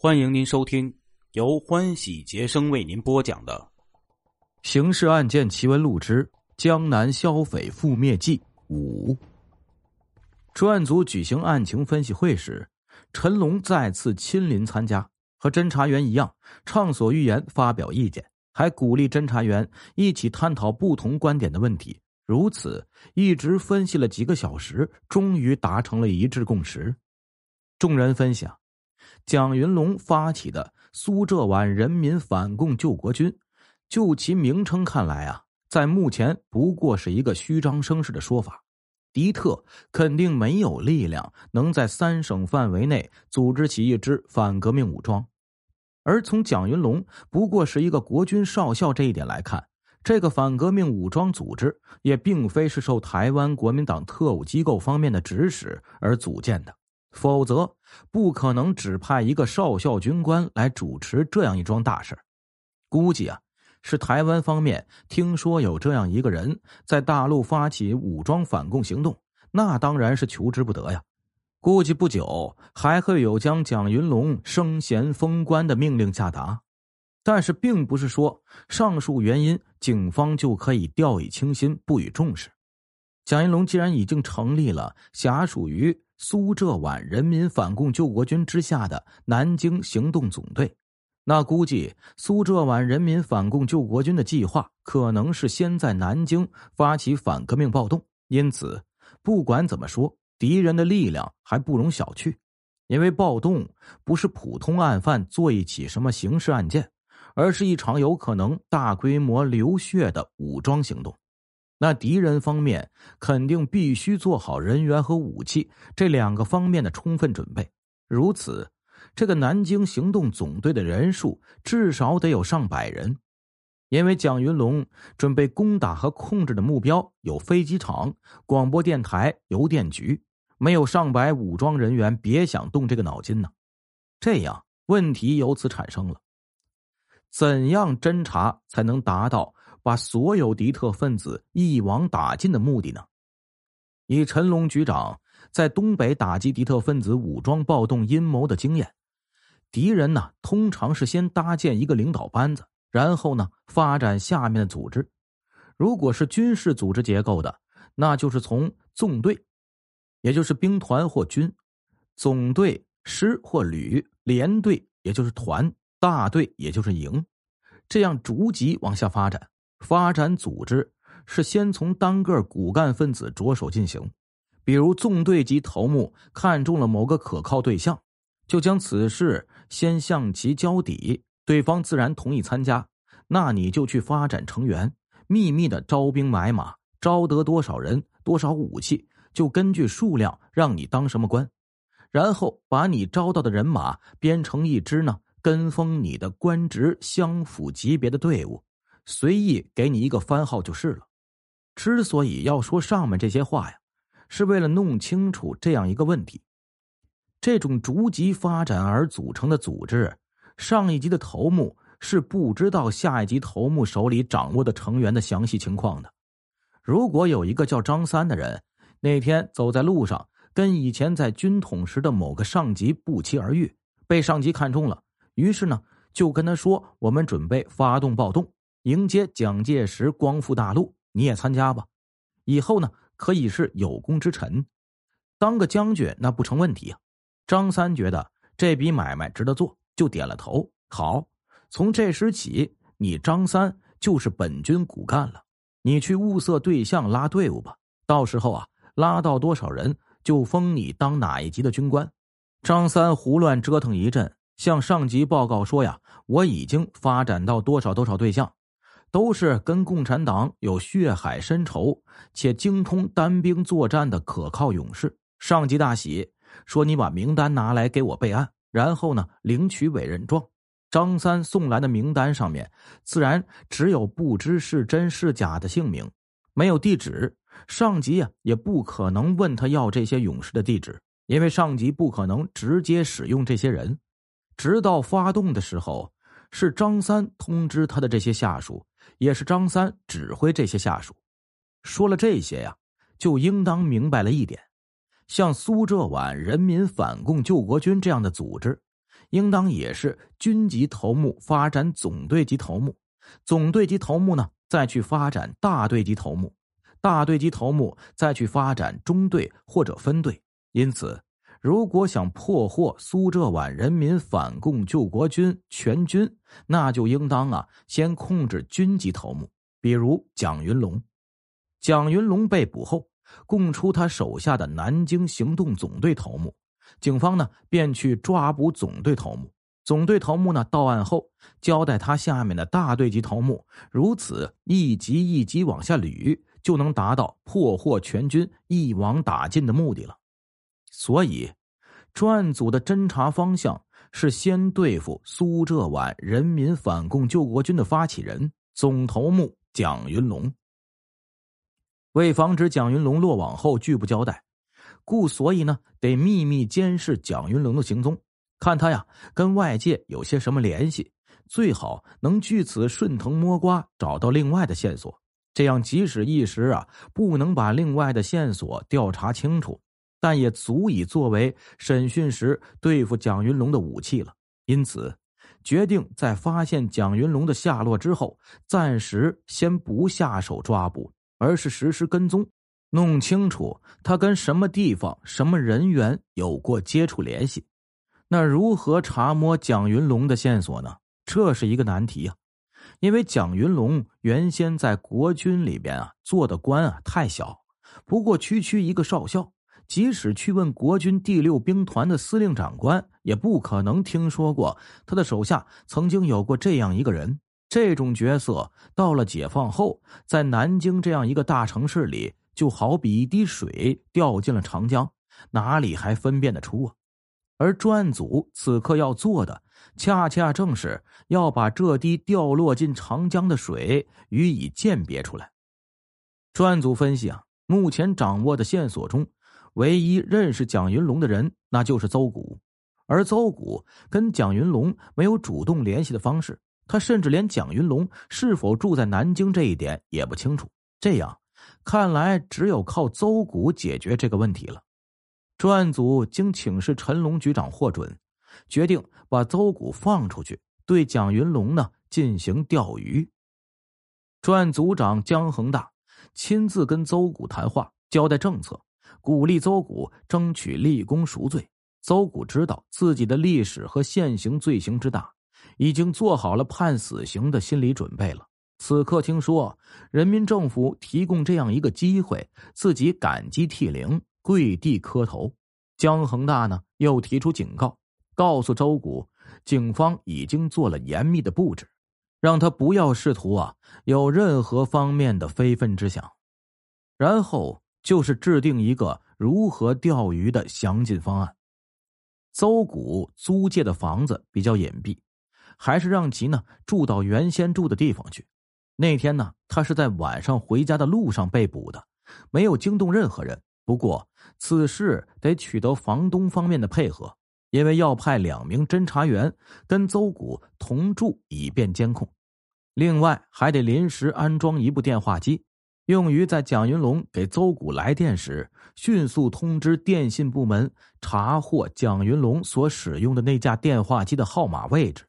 欢迎您收听由欢喜杰生为您播讲的《刑事案件奇闻录之江南消匪覆灭记五》。专案组举行案情分析会时，陈龙再次亲临参加，和侦查员一样，畅所欲言，发表意见，还鼓励侦查员一起探讨不同观点的问题。如此一直分析了几个小时，终于达成了一致共识。众人分享。蒋云龙发起的苏浙皖人民反共救国军，就其名称看来啊，在目前不过是一个虚张声势的说法。敌特肯定没有力量能在三省范围内组织起一支反革命武装，而从蒋云龙不过是一个国军少校这一点来看，这个反革命武装组织也并非是受台湾国民党特务机构方面的指使而组建的。否则，不可能只派一个少校军官来主持这样一桩大事估计啊，是台湾方面听说有这样一个人在大陆发起武装反共行动，那当然是求之不得呀。估计不久还会有将蒋云龙升衔封官的命令下达。但是，并不是说上述原因，警方就可以掉以轻心，不予重视。蒋云龙既然已经成立了，辖属于。苏浙皖人民反共救国军之下的南京行动总队，那估计苏浙皖人民反共救国军的计划可能是先在南京发起反革命暴动。因此，不管怎么说，敌人的力量还不容小觑。因为暴动不是普通案犯做一起什么刑事案件，而是一场有可能大规模流血的武装行动。那敌人方面肯定必须做好人员和武器这两个方面的充分准备。如此，这个南京行动总队的人数至少得有上百人，因为蒋云龙准备攻打和控制的目标有飞机场、广播电台、邮电局，没有上百武装人员，别想动这个脑筋呢。这样问题由此产生了：怎样侦查才能达到？把所有敌特分子一网打尽的目的呢？以陈龙局长在东北打击敌特分子武装暴动阴谋的经验，敌人呢通常是先搭建一个领导班子，然后呢发展下面的组织。如果是军事组织结构的，那就是从纵队，也就是兵团或军，总队、师或旅、连队，也就是团、大队，也就是营，这样逐级往下发展。发展组织是先从单个骨干分子着手进行，比如纵队级头目看中了某个可靠对象，就将此事先向其交底，对方自然同意参加。那你就去发展成员，秘密的招兵买马，招得多少人、多少武器，就根据数量让你当什么官，然后把你招到的人马编成一支呢，跟风你的官职相符级别的队伍。随意给你一个番号就是了。之所以要说上面这些话呀，是为了弄清楚这样一个问题：这种逐级发展而组成的组织，上一级的头目是不知道下一级头目手里掌握的成员的详细情况的。如果有一个叫张三的人，那天走在路上，跟以前在军统时的某个上级不期而遇，被上级看中了，于是呢，就跟他说：“我们准备发动暴动。”迎接蒋介石光复大陆，你也参加吧。以后呢，可以是有功之臣，当个将军那不成问题啊。张三觉得这笔买卖值得做，就点了头。好，从这时起，你张三就是本军骨干了。你去物色对象，拉队伍吧。到时候啊，拉到多少人，就封你当哪一级的军官。张三胡乱折腾一阵，向上级报告说呀：“我已经发展到多少多少对象。”都是跟共产党有血海深仇且精通单兵作战的可靠勇士。上级大喜，说：“你把名单拿来给我备案，然后呢领取委任状。”张三送来的名单上面，自然只有不知是真是假的姓名，没有地址。上级呀也不可能问他要这些勇士的地址，因为上级不可能直接使用这些人。直到发动的时候，是张三通知他的这些下属。也是张三指挥这些下属。说了这些呀，就应当明白了一点：像苏浙皖人民反共救国军这样的组织，应当也是军级头目发展总队级头目，总队级头目呢再去发展大队级头目，大队级头目再去发展中队或者分队。因此，如果想破获苏浙皖人民反共救国军全军，那就应当啊先控制军级头目，比如蒋云龙。蒋云龙被捕后，供出他手下的南京行动总队头目。警方呢，便去抓捕总队头目。总队头目呢，到案后交代他下面的大队级头目，如此一级一级往下捋，就能达到破获全军、一网打尽的目的了。所以，专案组的侦查方向是先对付苏浙皖人民反共救国军的发起人总头目蒋云龙。为防止蒋云龙落网后拒不交代，故所以呢，得秘密监视蒋云龙的行踪，看他呀跟外界有些什么联系，最好能据此顺藤摸瓜找到另外的线索。这样，即使一时啊不能把另外的线索调查清楚，但也足以作为审讯时对付蒋云龙的武器了。因此，决定在发现蒋云龙的下落之后，暂时先不下手抓捕。而是实施跟踪，弄清楚他跟什么地方、什么人员有过接触联系。那如何查摸蒋云龙的线索呢？这是一个难题啊！因为蒋云龙原先在国军里边啊做的官啊太小，不过区区一个少校，即使去问国军第六兵团的司令长官，也不可能听说过他的手下曾经有过这样一个人。这种角色到了解放后，在南京这样一个大城市里，就好比一滴水掉进了长江，哪里还分辨得出啊？而专案组此刻要做的，恰恰正是要把这滴掉落进长江的水予以鉴别出来。专案组分析啊，目前掌握的线索中，唯一认识蒋云龙的人，那就是邹谷，而邹谷跟蒋云龙没有主动联系的方式。他甚至连蒋云龙是否住在南京这一点也不清楚。这样看来，只有靠邹谷解决这个问题了。专案组经请示陈龙局长获准，决定把邹谷放出去，对蒋云龙呢进行钓鱼。专案组长姜恒大亲自跟邹谷谈话，交代政策，鼓励邹谷争取立功赎罪。邹谷知道自己的历史和现行罪行之大。已经做好了判死刑的心理准备了。此刻听说人民政府提供这样一个机会，自己感激涕零，跪地磕头。江恒大呢又提出警告，告诉周谷，警方已经做了严密的布置，让他不要试图啊有任何方面的非分之想。然后就是制定一个如何钓鱼的详尽方案。邹谷租借的房子比较隐蔽。还是让其呢住到原先住的地方去。那天呢，他是在晚上回家的路上被捕的，没有惊动任何人。不过此事得取得房东方面的配合，因为要派两名侦查员跟邹谷同住，以便监控。另外还得临时安装一部电话机，用于在蒋云龙给邹谷来电时，迅速通知电信部门查获蒋云龙所使用的那架电话机的号码位置。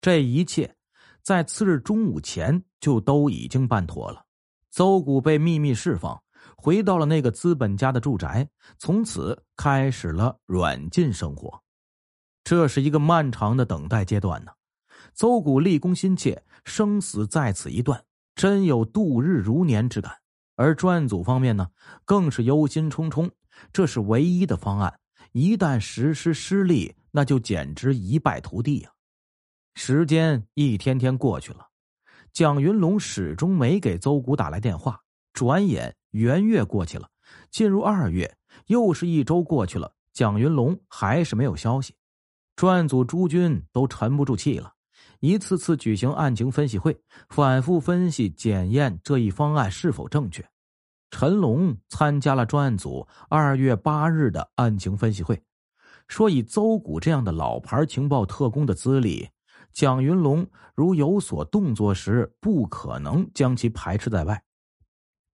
这一切，在次日中午前就都已经办妥了。邹谷被秘密释放，回到了那个资本家的住宅，从此开始了软禁生活。这是一个漫长的等待阶段呢。邹谷立功心切，生死在此一段，真有度日如年之感。而专案组方面呢，更是忧心忡忡。这是唯一的方案，一旦实施失利，那就简直一败涂地呀。时间一天天过去了，蒋云龙始终没给邹谷打来电话。转眼元月过去了，进入二月，又是一周过去了，蒋云龙还是没有消息。专案组诸军都沉不住气了，一次次举行案情分析会，反复分析检验这一方案是否正确。陈龙参加了专案组二月八日的案情分析会，说以邹谷这样的老牌情报特工的资历。蒋云龙如有所动作时，不可能将其排斥在外。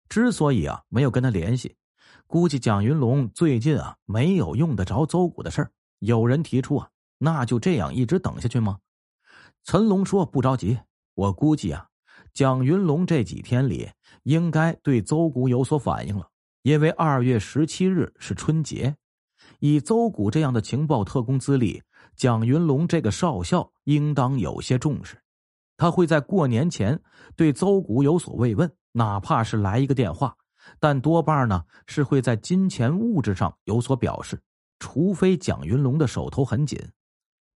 之所以啊没有跟他联系，估计蒋云龙最近啊没有用得着邹谷的事儿。有人提出啊，那就这样一直等下去吗？陈龙说：“不着急，我估计啊，蒋云龙这几天里应该对邹谷有所反应了，因为二月十七日是春节，以邹谷这样的情报特工资历，蒋云龙这个少校应当有些重视，他会在过年前对邹谷有所慰问，哪怕是来一个电话。”但多半呢是会在金钱物质上有所表示，除非蒋云龙的手头很紧。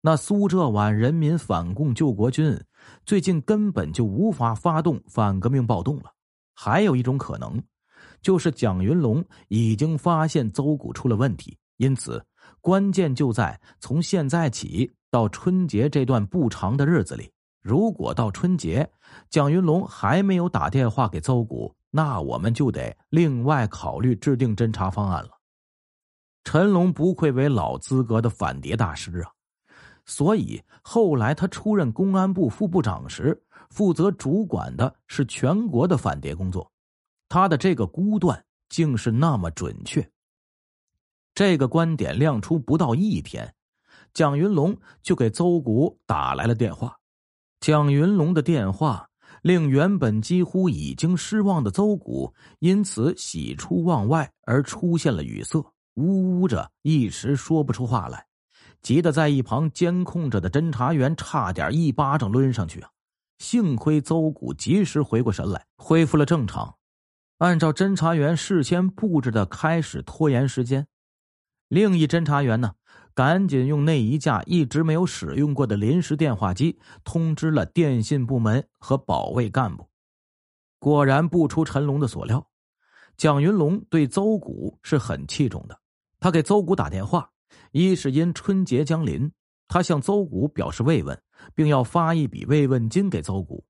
那苏浙皖人民反共救国军最近根本就无法发动反革命暴动了。还有一种可能，就是蒋云龙已经发现邹谷出了问题，因此关键就在从现在起到春节这段不长的日子里。如果到春节，蒋云龙还没有打电话给邹谷。那我们就得另外考虑制定侦查方案了。陈龙不愧为老资格的反谍大师啊，所以后来他出任公安部副部长时，负责主管的是全国的反谍工作。他的这个估断竟是那么准确。这个观点亮出不到一天，蒋云龙就给邹谷打来了电话。蒋云龙的电话。令原本几乎已经失望的邹谷因此喜出望外，而出现了语塞，呜呜着，一时说不出话来，急得在一旁监控着的侦查员差点一巴掌抡上去啊！幸亏邹谷及时回过神来，恢复了正常，按照侦查员事先布置的开始拖延时间。另一侦查员呢？赶紧用那一架一直没有使用过的临时电话机通知了电信部门和保卫干部。果然不出陈龙的所料，蒋云龙对邹谷是很器重的。他给邹谷打电话，一是因春节将临，他向邹谷表示慰问，并要发一笔慰问金给邹谷；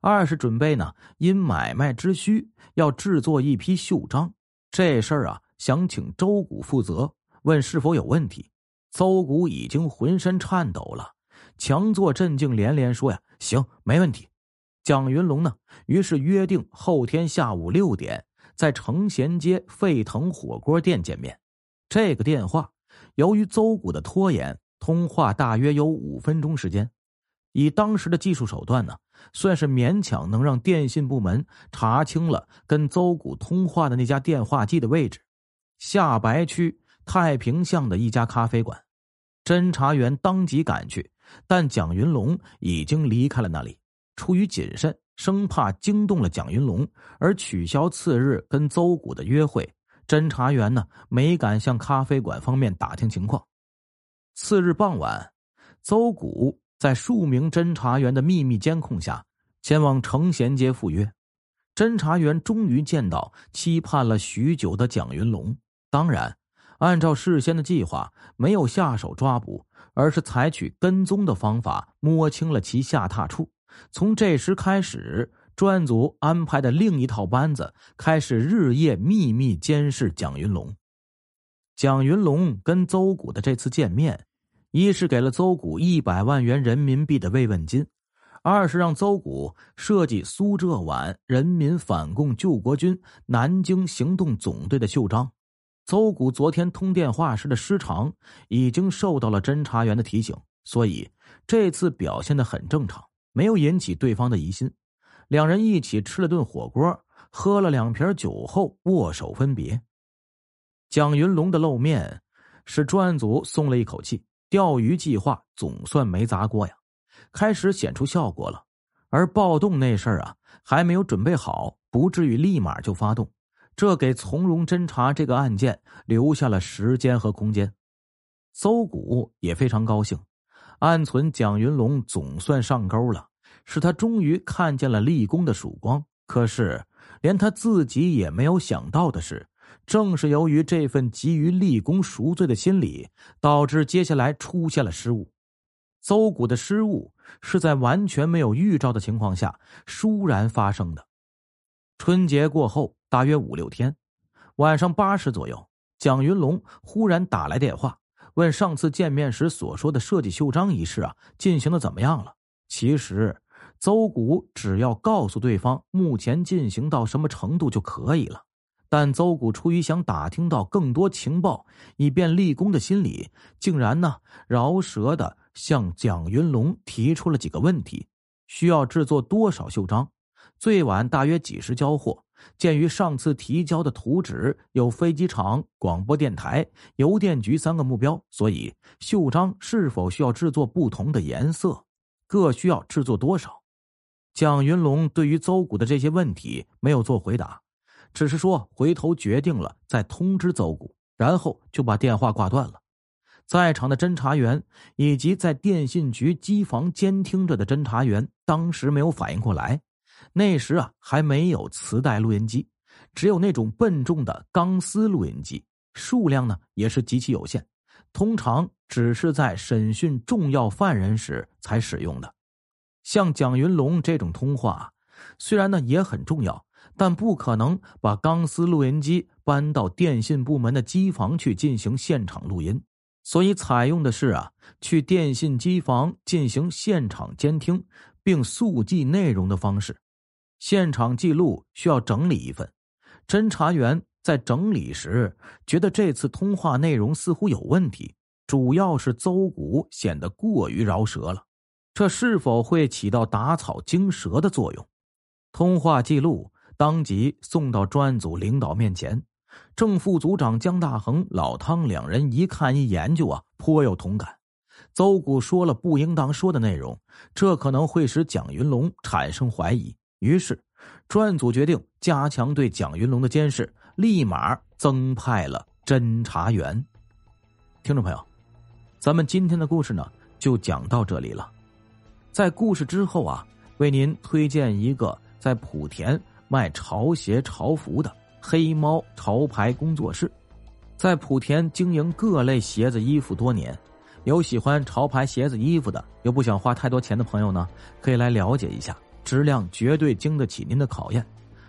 二是准备呢因买卖之需要制作一批袖章，这事儿啊想请周谷负责，问是否有问题。邹谷已经浑身颤抖了，强作镇静，连连说：“呀，行，没问题。”蒋云龙呢，于是约定后天下午六点在成贤街沸腾火锅店见面。这个电话由于邹谷的拖延，通话大约有五分钟时间。以当时的技术手段呢，算是勉强能让电信部门查清了跟邹谷通话的那家电话机的位置——下白区。太平巷的一家咖啡馆，侦查员当即赶去，但蒋云龙已经离开了那里。出于谨慎，生怕惊动了蒋云龙而取消次日跟邹谷的约会，侦查员呢没敢向咖啡馆方面打听情况。次日傍晚，邹谷在数名侦查员的秘密监控下前往成贤街赴约。侦查员终于见到期盼了许久的蒋云龙，当然。按照事先的计划，没有下手抓捕，而是采取跟踪的方法摸清了其下榻处。从这时开始，专案组安排的另一套班子开始日夜秘密监视蒋云龙。蒋云龙跟邹谷的这次见面，一是给了邹谷一百万元人民币的慰问金，二是让邹谷设计苏浙皖人民反共救国军南京行动总队的袖章。邹谷昨天通电话时的失常，已经受到了侦查员的提醒，所以这次表现的很正常，没有引起对方的疑心。两人一起吃了顿火锅，喝了两瓶酒后握手分别。蒋云龙的露面，使专案组松了一口气，钓鱼计划总算没砸锅呀，开始显出效果了。而暴动那事儿啊，还没有准备好，不至于立马就发动。这给从容侦查这个案件留下了时间和空间。邹谷也非常高兴，暗存蒋云龙总算上钩了，使他终于看见了立功的曙光。可是，连他自己也没有想到的是，正是由于这份急于立功赎罪的心理，导致接下来出现了失误。邹谷的失误是在完全没有预兆的情况下倏然发生的。春节过后。大约五六天，晚上八时左右，蒋云龙忽然打来电话，问上次见面时所说的设计袖章一事啊，进行的怎么样了？其实，邹谷只要告诉对方目前进行到什么程度就可以了。但邹谷出于想打听到更多情报，以便立功的心理，竟然呢饶舌的向蒋云龙提出了几个问题：需要制作多少袖章？最晚大约几时交货？鉴于上次提交的图纸有飞机场、广播电台、邮电局三个目标，所以袖章是否需要制作不同的颜色？各需要制作多少？蒋云龙对于邹谷的这些问题没有做回答，只是说回头决定了再通知邹谷，然后就把电话挂断了。在场的侦查员以及在电信局机房监听着的侦查员，当时没有反应过来。那时啊，还没有磁带录音机，只有那种笨重的钢丝录音机，数量呢也是极其有限，通常只是在审讯重要犯人时才使用的。像蒋云龙这种通话，虽然呢也很重要，但不可能把钢丝录音机搬到电信部门的机房去进行现场录音，所以采用的是啊，去电信机房进行现场监听并速记内容的方式。现场记录需要整理一份，侦查员在整理时觉得这次通话内容似乎有问题，主要是邹谷显得过于饶舌了，这是否会起到打草惊蛇的作用？通话记录当即送到专案组领导面前，正副组长江大恒、老汤两人一看一研究啊，颇有同感。邹谷说了不应当说的内容，这可能会使蒋云龙产生怀疑。于是，专案组决定加强对蒋云龙的监视，立马增派了侦查员。听众朋友，咱们今天的故事呢，就讲到这里了。在故事之后啊，为您推荐一个在莆田卖潮鞋潮服的黑猫潮牌工作室，在莆田经营各类鞋子衣服多年，有喜欢潮牌鞋子衣服的，又不想花太多钱的朋友呢，可以来了解一下。质量绝对经得起您的考验，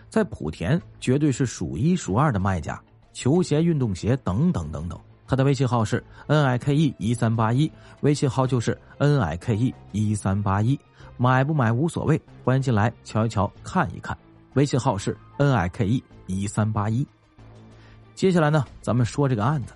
在莆田绝对是数一数二的卖家，球鞋、运动鞋等等等等。他的微信号是 n i k e 一三八一，微信号就是 n i k e 一三八一。买不买无所谓，欢迎进来瞧一瞧、看一看。微信号是 n i k e 一三八一。接下来呢，咱们说这个案子。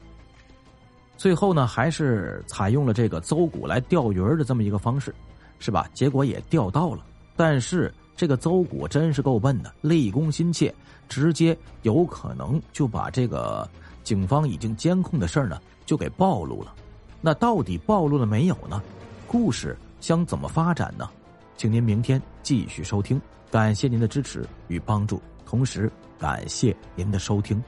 最后呢，还是采用了这个邹谷来钓鱼的这么一个方式，是吧？结果也钓到了。但是这个邹谷真是够笨的，立功心切，直接有可能就把这个警方已经监控的事儿呢就给暴露了。那到底暴露了没有呢？故事将怎么发展呢？请您明天继续收听。感谢您的支持与帮助，同时感谢您的收听。